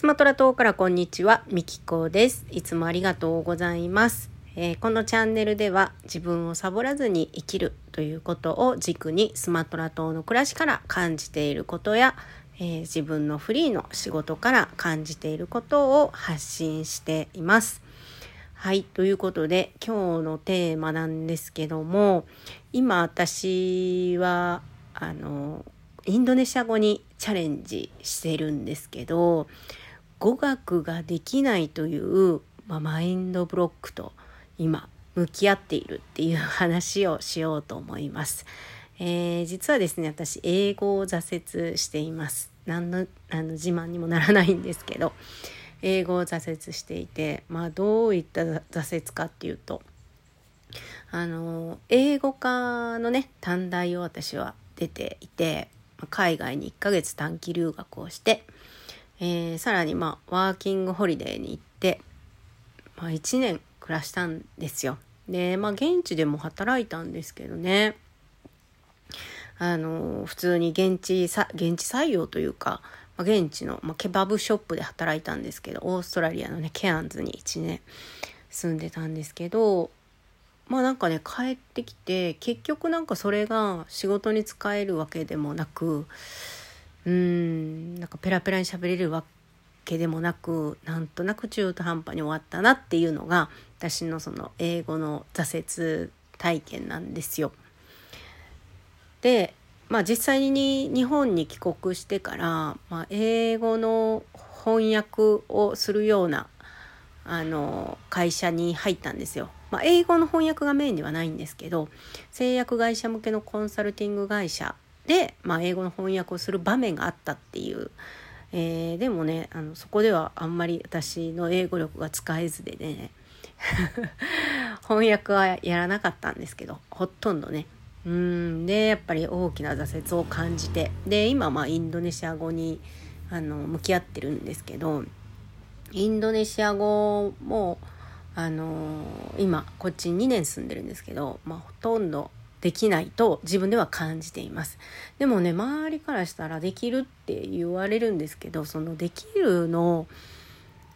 スマトラ島からこんにちは、みきこです。いつもありがとうございます。えー、このチャンネルでは自分をサボらずに生きるということを軸にスマトラ島の暮らしから感じていることや、えー、自分のフリーの仕事から感じていることを発信しています。はい。ということで、今日のテーマなんですけども、今私は、あの、インドネシア語にチャレンジしてるんですけど、語学ができないという、まあ、マインドブロックと今向き合っているっていう話をしようと思います。えー、実はですね私英語を挫折しています何のあの自慢にもならないんですけど英語を挫折していてまあどういった挫折かっていうとあの英語科のね短大を私は出ていて海外に1ヶ月短期留学をしてえー、さらにまあワーキングホリデーに行って、まあ、1年暮らしたんですよ。でまあ現地でも働いたんですけどねあの普通に現地さ現地採用というか、現地の、まあ、ケバブショップで働いたんですけどオーストラリアのねケアンズに1年住んでたんですけどまあなんかね帰ってきて結局なんかそれが仕事に使えるわけでもなくうんなんかペラペラに喋れるわけでもなくなんとなく中途半端に終わったなっていうのが私のその英語の挫折体験なんですよ。でまあ実際に日本に帰国してから、まあ、英語の翻訳をするようなあの会社に入ったんですよ。まあ、英語の翻訳がメインではないんですけど製薬会社向けのコンサルティング会社で、まあ、英語の翻訳をする場面があったっていう、えー、でもねあのそこではあんまり私の英語力が使えずでね 翻訳はやらなかったんですけどほとんどねうんでやっぱり大きな挫折を感じてで今まあインドネシア語にあの向き合ってるんですけどインドネシア語もあの今こっち2年住んでるんですけど、まあ、ほとんどできないと自分では感じています。でもね、周りからしたらできるって言われるんですけど、そのできるの、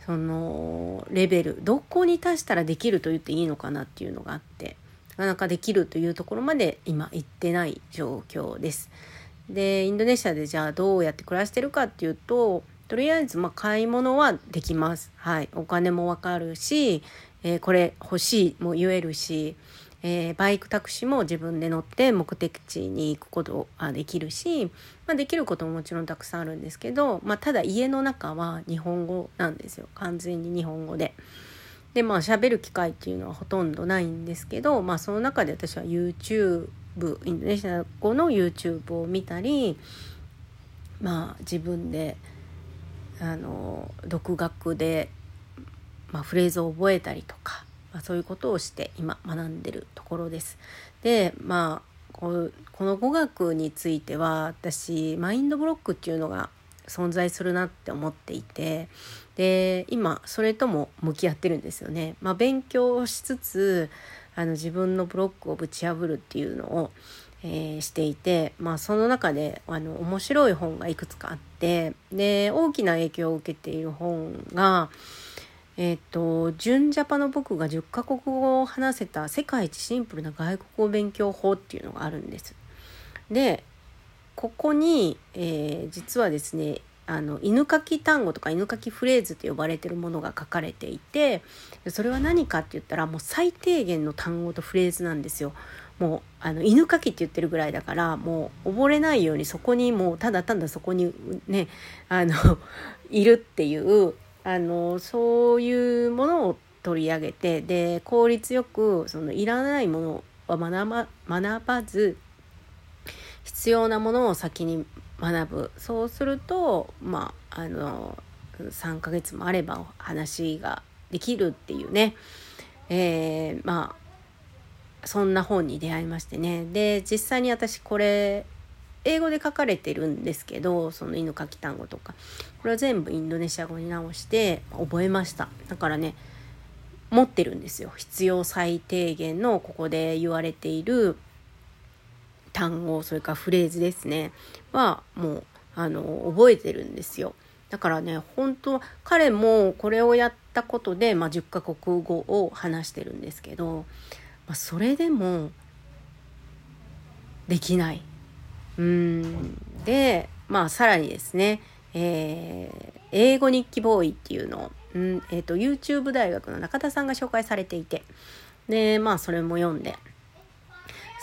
そのレベル、どこに達したらできると言っていいのかなっていうのがあって、なかなかできるというところまで今行ってない状況です。で、インドネシアでじゃあどうやって暮らしてるかっていうと、とりあえずま買い物はできます。はい。お金もわかるし、えー、これ欲しいも言えるし、えー、バイクタクシーも自分で乗って目的地に行くことができるし、まあ、できることももちろんたくさんあるんですけど、まあ、ただ家の中は日本語なんですよ完全に日本語で。でまあ喋る機会っていうのはほとんどないんですけど、まあ、その中で私は YouTube インドネシア語の YouTube を見たりまあ自分であの独学で、まあ、フレーズを覚えたりとかまあ、そういうことをして今学んでるところです。でまあこの語学については私マインドブロックっていうのが存在するなって思っていてで今それとも向き合ってるんですよね。まあ、勉強しつつあの自分のブロックをぶち破るっていうのを、えー、していて、まあ、その中であの面白い本がいくつかあってで大きな影響を受けている本がえっ、ー、と、純ジャパの僕が10カ国語を話せた世界一シンプルな外国語勉強法っていうのがあるんです。で、ここに、えー、実はですね、あの犬かき単語とか犬かきフレーズと呼ばれてるものが書かれていてそれは何かって言ったらもう最低限の単語とフレーズなんですよ。もうあの犬かきって言ってるぐらいだからもう溺れないようにそこにもうただただそこにねあの いるっていうあのそういうものを取り上げてで効率よくそのいらないものは学ば学ばず必要なものを先に学ぶ。そうするとまああの3ヶ月もあれば話ができるっていうね、えー、まあそんな本に出会いましてね。で実際に私これ英語で書かれてるんですけどその犬かき単語とか。これは全部インドネシア語に直して覚えました。だからね持ってるんですよ。必要最低限のここで言われている単語それからフレーズですねはもうあの覚えてるんですよ。だからね本当彼もこれをやったことで、まあ、10カ国語を話してるんですけど、まあ、それでもできない。うんでまあさらにですね、えー、英語日記ボーイっていうのを、うんえーと、YouTube 大学の中田さんが紹介されていてでまあそれも読んで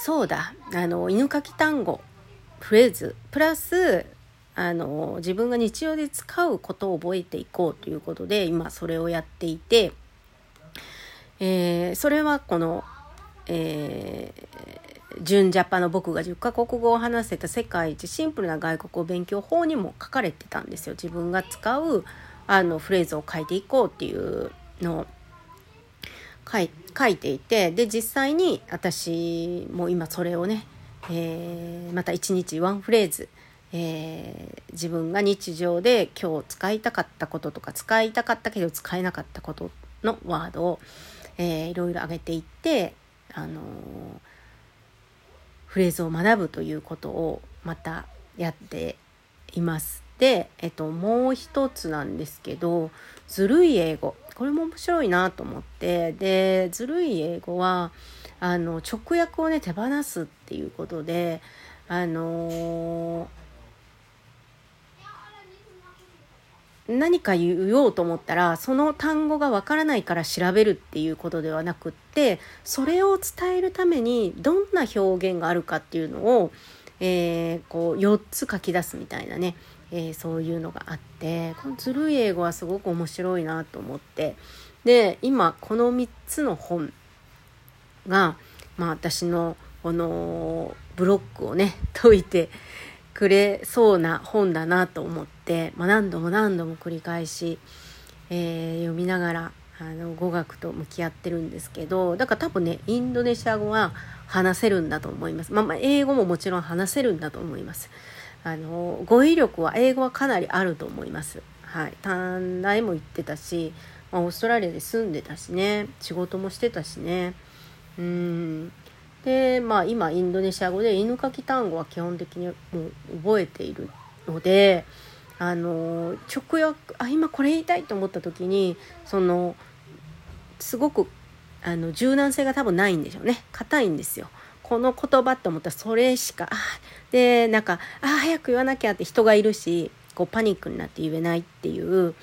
そうだあの犬かき単語フレーズプラスあの自分が日常で使うことを覚えていこうということで今それをやっていて、えー、それはこの、えー、純ジャパの僕が10カ国語を話せた世界一シンプルな外国語勉強法にも書かれてたんですよ。自分が使うあのフレーズを書いていこうっていうのを書い書いていてで実際に私も今それをね、えー、また1日ワンフレーズえー、自分が日常で今日使いたかったこととか使いたかったけど使えなかったことのワードを、えー、いろいろ上げていって、あのー、フレーズを学ぶということをまたやっています。で、えっと、もう一つなんですけどずるい英語これも面白いなと思ってでずるい英語はあの直訳をね手放すっていうことであのー何か言おうと思ったらその単語がわからないから調べるっていうことではなくってそれを伝えるためにどんな表現があるかっていうのを、えー、こう4つ書き出すみたいなね、えー、そういうのがあってこのずるい英語はすごく面白いなと思って。で今この3つの本が、まあ、私のこのブロックをね 解いてくれそうな本だなと思って、まあ、何度も何度も繰り返し、えー、読みながらあの語学と向き合ってるんですけどだから多分ねインドネシア語は話せるんだと思います、まあ、まあ英語ももちろん話せるんだと思います。あの語彙力は英語はかなりあると思います。はい。短大も行ってたし、まあ、オーストラリアで住んでたしね。仕事もしてたしね。うん。でまあ今インドネシア語で犬かき単語は基本的にもう覚えているのであの直訳あ今これ言いたいと思った時にそのすごくあの柔軟性が多分ないんでしょうね。硬いんですよ。この言葉と思ったらそれしかあでなんかあ早く言わなきゃって人がいるしこうパニックになって言えないっていう、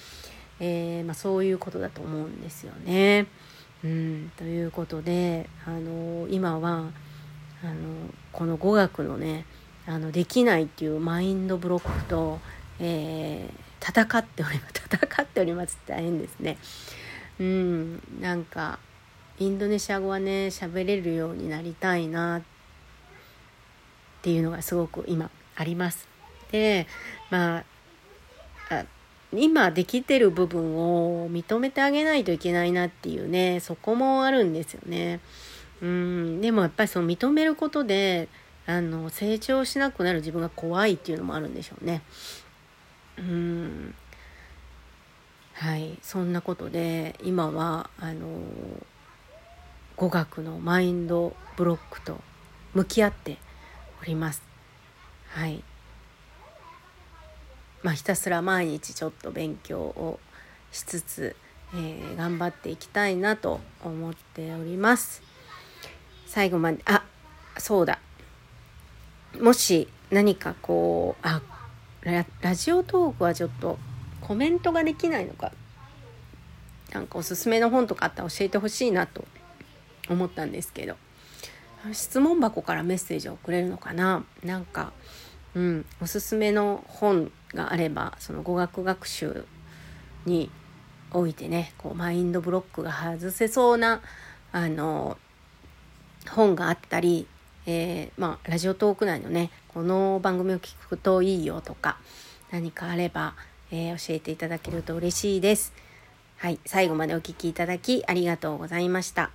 えー、まあ、そういうことだと思うんですよね。うん、ということで、あの今はあのこの語学のねあのできないっていうマインドブロックと、えー、戦っております戦っておりますって大変ですね。うん、なんかインドネシア語はね喋れるようになりたいなっていうのがすごく今あります。でまあ今できてる部分を認めてあげないといけないなっていうねそこもあるんですよね。うんでもやっぱりその認めることであの成長しなくなる自分が怖いっていうのもあるんでしょうね。うんはいそんなことで今はあの語学のマインドブロックと向き合っております。はいまあ、ひたすら毎日ちょっと勉強をしつつ、えー、頑張っていきたいなと思っております。最後まであそうだもし何かこうあラジオトークはちょっとコメントができないのかなんかおすすめの本とかあったら教えてほしいなと思ったんですけど質問箱からメッセージを送れるのかな？なんかうん、おすすめの本があればその語学学習においてねこうマインドブロックが外せそうなあの本があったり、えー、まあ、ラジオトーク内のねこの番組を聞くといいよとか何かあれば、えー、教えていただけると嬉しいです。はい、最後までお聴きいただきありがとうございました。